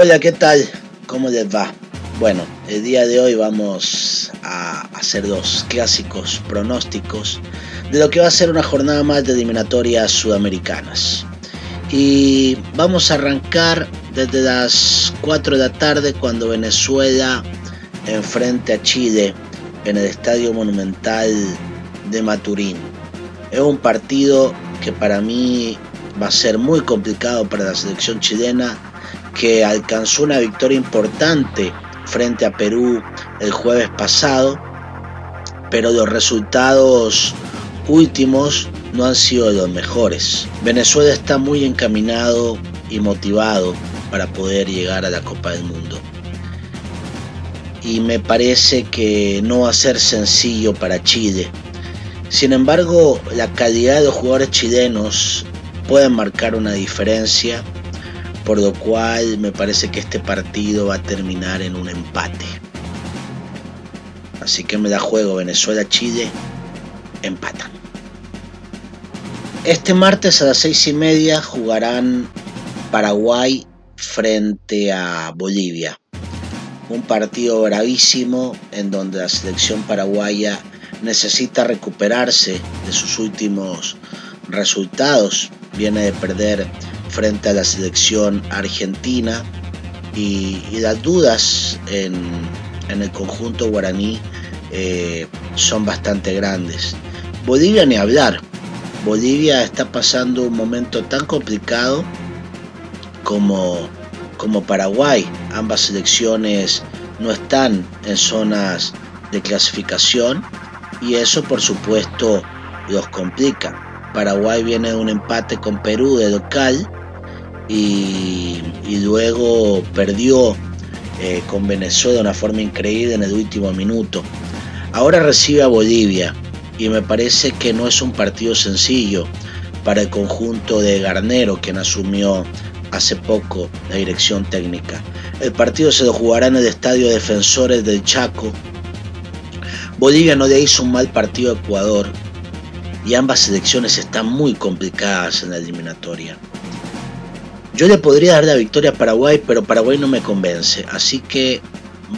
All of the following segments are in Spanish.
Hola, ¿qué tal? ¿Cómo les va? Bueno, el día de hoy vamos a hacer dos clásicos pronósticos de lo que va a ser una jornada más de eliminatorias sudamericanas. Y vamos a arrancar desde las 4 de la tarde cuando Venezuela enfrente a Chile en el Estadio Monumental de Maturín. Es un partido que para mí va a ser muy complicado para la selección chilena que alcanzó una victoria importante frente a Perú el jueves pasado, pero los resultados últimos no han sido los mejores. Venezuela está muy encaminado y motivado para poder llegar a la Copa del Mundo. Y me parece que no va a ser sencillo para Chile. Sin embargo, la calidad de los jugadores chilenos puede marcar una diferencia por lo cual me parece que este partido va a terminar en un empate. Así que me da juego Venezuela-Chile, empatan. Este martes a las seis y media jugarán Paraguay frente a Bolivia. Un partido bravísimo en donde la selección paraguaya necesita recuperarse de sus últimos resultados. Viene de perder frente a la selección argentina y, las dudas en, el conjunto guaraní eh, son bastante grandes. Bolivia ni hablar. Bolivia está pasando un momento tan complicado como, como Paraguay. Ambas selecciones no están en zonas de clasificación y eso por supuesto los complica. Paraguay viene de un empate con Perú de local y, luego perdió eh, con Venezuela de una forma increíble en el último minuto. Ahora recibe a Bolivia y me parece que no es un partido sencillo para el conjunto de Garnero, quien asumió hace poco la dirección técnica. El partido se lo jugará en el Estadio Defensores del Chaco. Bolivia no le hizo un mal partido a Ecuador y ambas selecciones están muy complicadas en la eliminatoria. Yo le podría dar la victoria a Paraguay, pero Paraguay no me convence. Así que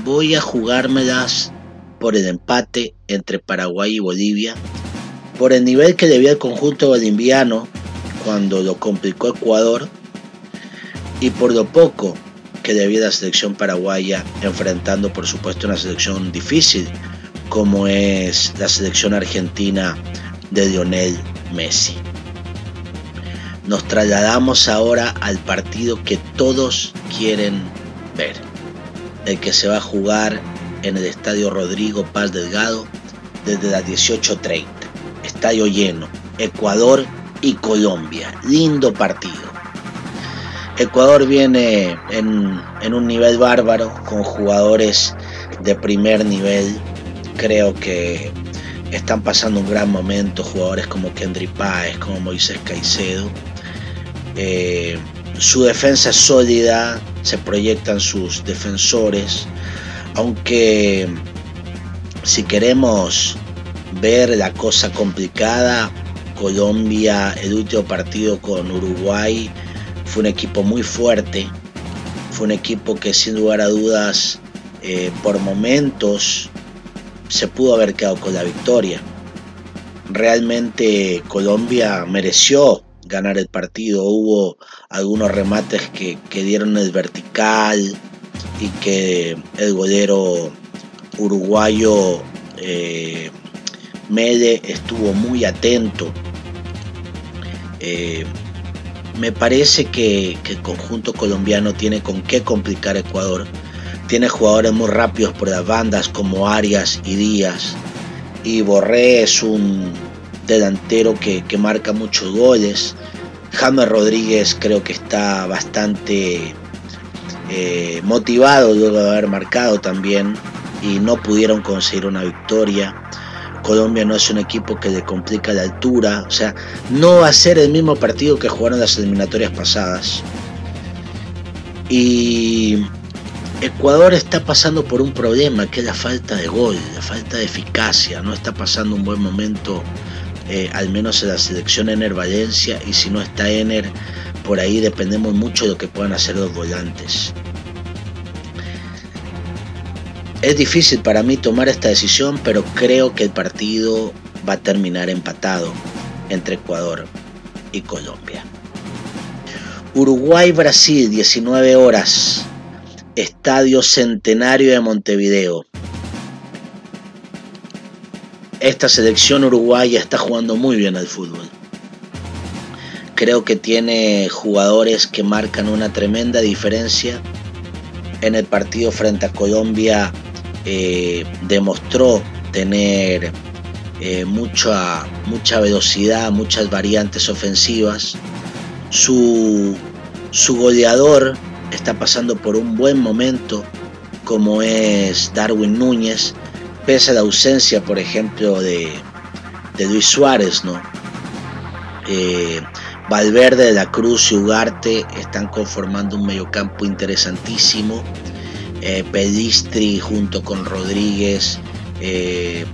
voy a jugármelas por el empate entre Paraguay y Bolivia. Por el nivel que debía el conjunto boliviano cuando lo complicó Ecuador. Y por lo poco que debía la selección paraguaya enfrentando por supuesto una selección difícil como es la selección argentina de Lionel Messi nos trasladamos ahora al partido que todos quieren ver, el que se va a jugar en el Estadio Rodrigo Paz Delgado desde las 18.30. Estadio lleno, Ecuador y Colombia. Lindo partido. Ecuador viene en, un nivel bárbaro, con jugadores de primer nivel. Creo que están pasando un gran momento, jugadores como Kendry Páez, como Moisés Caicedo. Eh, su defensa es sólida, se proyectan sus defensores, aunque si queremos ver la cosa complicada, Colombia, el último partido con Uruguay, fue un equipo muy fuerte, fue un equipo que sin lugar a dudas eh, por momentos se pudo haber quedado con la victoria. Realmente Colombia mereció ganar el partido. Hubo algunos remates que, dieron el vertical y que el golero uruguayo eh, Mede estuvo muy atento. Eh, me parece que, que, el conjunto colombiano tiene con qué complicar Ecuador. Tiene jugadores muy rápidos por las bandas como Arias y Díaz. Y Borré es un delantero que, marca muchos goles. James Rodríguez creo que está bastante eh, motivado luego de haber marcado también y no pudieron conseguir una victoria. Colombia no es un equipo que le complica la altura, o sea, no va a ser el mismo partido que jugaron las eliminatorias pasadas. Y Ecuador está pasando por un problema que es la falta de gol, la falta de eficacia, no está pasando un buen momento eh, al menos en la selección Ener Valencia y si no está Ener por ahí dependemos mucho de lo que puedan hacer los volantes. Es difícil para mí tomar esta decisión, pero creo que el partido va a terminar empatado entre Ecuador y Colombia. Uruguay-Brasil, 19 horas, Estadio Centenario de Montevideo. Esta selección uruguaya está jugando muy bien al fútbol. Creo que tiene jugadores que marcan una tremenda diferencia. En el partido frente a Colombia eh, demostró tener eh, mucha, mucha velocidad, muchas variantes ofensivas. Su, su goleador está pasando por un buen momento, como es Darwin Núñez, pese a la ausencia, por ejemplo, de, Luis Suárez, ¿no? Eh, Valverde, de la Cruz y Ugarte están conformando un mediocampo interesantísimo. Eh, Pedistri junto con Rodríguez eh,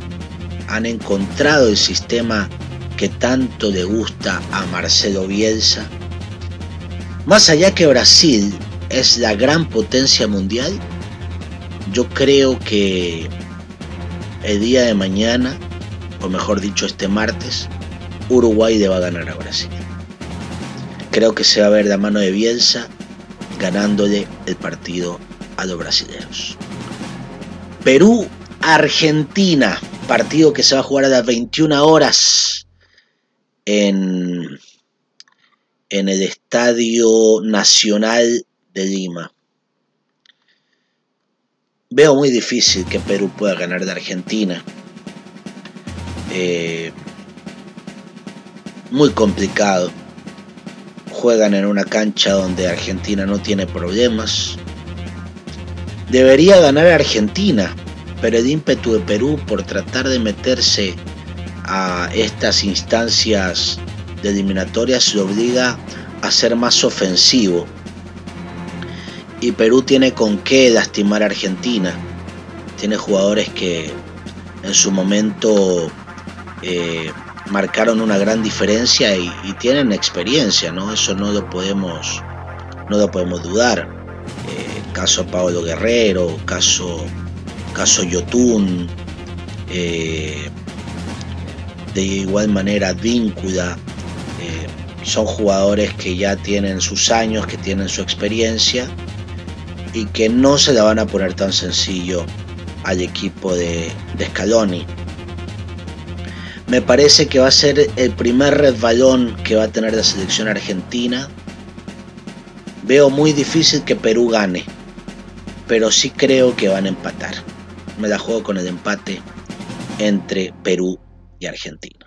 han encontrado el sistema que tanto le gusta a Marcelo Bielsa. Más allá que Brasil es la gran potencia mundial, yo creo que el día de mañana, o mejor dicho este martes, Uruguay le va a ganar a Brasil. Creo que se va a ver la mano de Bielsa ganándole el partido a los brasileños. Perú-Argentina, partido que se va a jugar a las 21 horas en, en el Estadio Nacional de Lima. Veo muy difícil que Perú pueda ganar de Argentina. Eh, muy complicado. Juegan en una cancha donde Argentina no tiene problemas. Debería ganar Argentina, pero el ímpetu de Perú por tratar de meterse a estas instancias de eliminatorias lo obliga a ser más ofensivo. Y Perú tiene con qué lastimar a Argentina. Tiene jugadores que en su momento eh, marcaron una gran diferencia y, tienen experiencia, ¿no? Eso no lo podemos, no lo podemos dudar caso Pablo Guerrero, caso, caso Yotun, eh, de igual manera Víncula, eh, son jugadores que ya tienen sus años, que tienen su experiencia y que no se la van a poner tan sencillo al equipo de, de Scaloni. Me parece que va a ser el primer resbalón que va a tener la selección argentina. Veo muy difícil que Perú gane pero sí creo que van a empatar. Me la juego con el empate entre Perú y Argentina.